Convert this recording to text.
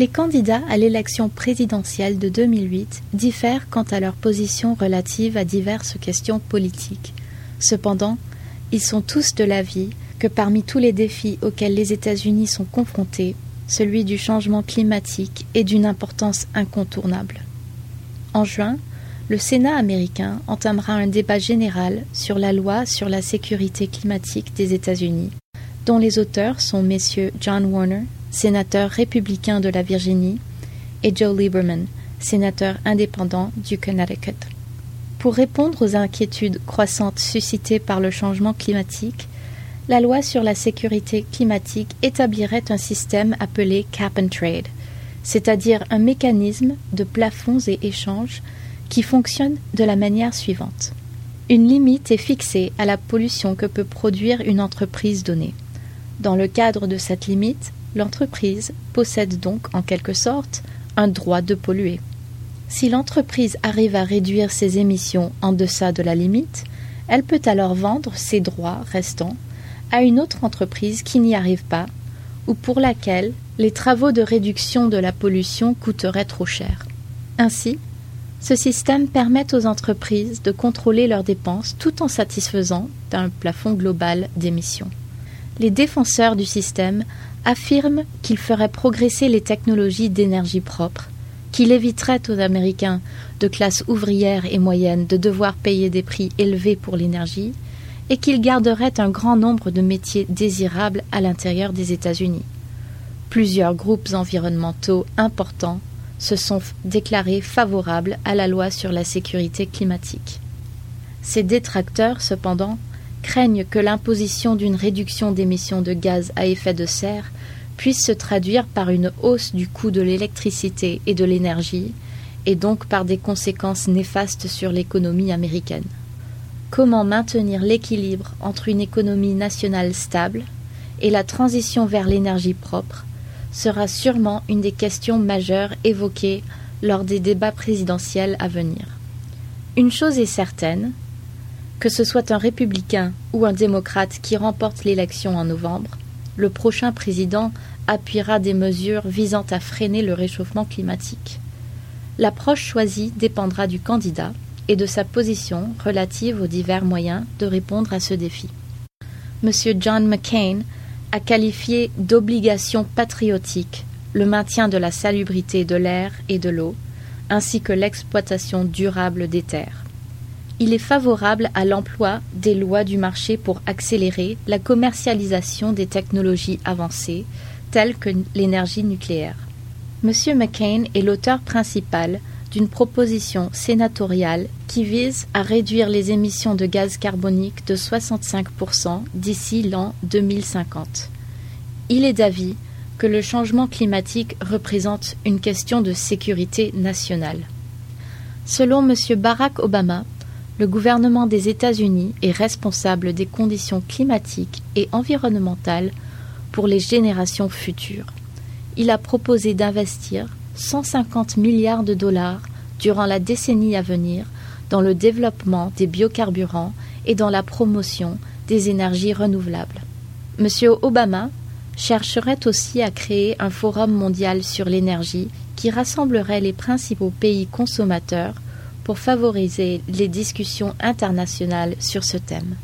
Les candidats à l'élection présidentielle de 2008 diffèrent quant à leur position relative à diverses questions politiques. Cependant, ils sont tous de l'avis que parmi tous les défis auxquels les États-Unis sont confrontés, celui du changement climatique est d'une importance incontournable. En juin, le Sénat américain entamera un débat général sur la loi sur la sécurité climatique des États-Unis, dont les auteurs sont messieurs John Warner, sénateur républicain de la Virginie, et Joe Lieberman, sénateur indépendant du Connecticut. Pour répondre aux inquiétudes croissantes suscitées par le changement climatique, la loi sur la sécurité climatique établirait un système appelé cap and trade, c'est-à-dire un mécanisme de plafonds et échanges qui fonctionne de la manière suivante. Une limite est fixée à la pollution que peut produire une entreprise donnée. Dans le cadre de cette limite, l'entreprise possède donc en quelque sorte un droit de polluer. Si l'entreprise arrive à réduire ses émissions en deçà de la limite, elle peut alors vendre ses droits restants à une autre entreprise qui n'y arrive pas ou pour laquelle les travaux de réduction de la pollution coûteraient trop cher. Ainsi, ce système permet aux entreprises de contrôler leurs dépenses tout en satisfaisant d'un plafond global d'émissions. Les défenseurs du système affirment qu'il ferait progresser les technologies d'énergie propre, qu'il éviterait aux Américains de classe ouvrière et moyenne de devoir payer des prix élevés pour l'énergie, et qu'il garderait un grand nombre de métiers désirables à l'intérieur des États-Unis. Plusieurs groupes environnementaux importants se sont déclarés favorables à la loi sur la sécurité climatique. Ces détracteurs, cependant, craignent que l'imposition d'une réduction d'émissions de gaz à effet de serre puisse se traduire par une hausse du coût de l'électricité et de l'énergie, et donc par des conséquences néfastes sur l'économie américaine. Comment maintenir l'équilibre entre une économie nationale stable et la transition vers l'énergie propre sera sûrement une des questions majeures évoquées lors des débats présidentiels à venir. Une chose est certaine, que ce soit un républicain ou un démocrate qui remporte l'élection en novembre, le prochain président appuiera des mesures visant à freiner le réchauffement climatique. L'approche choisie dépendra du candidat et de sa position relative aux divers moyens de répondre à ce défi. M. John McCain a qualifié d'obligation patriotique le maintien de la salubrité de l'air et de l'eau, ainsi que l'exploitation durable des terres. Il est favorable à l'emploi des lois du marché pour accélérer la commercialisation des technologies avancées, telles que l'énergie nucléaire. M. McCain est l'auteur principal d'une proposition sénatoriale qui vise à réduire les émissions de gaz carbonique de 65% d'ici l'an 2050. Il est d'avis que le changement climatique représente une question de sécurité nationale. Selon M. Barack Obama, le gouvernement des États-Unis est responsable des conditions climatiques et environnementales pour les générations futures. Il a proposé d'investir 150 milliards de dollars durant la décennie à venir dans le développement des biocarburants et dans la promotion des énergies renouvelables. M. Obama chercherait aussi à créer un forum mondial sur l'énergie qui rassemblerait les principaux pays consommateurs pour favoriser les discussions internationales sur ce thème.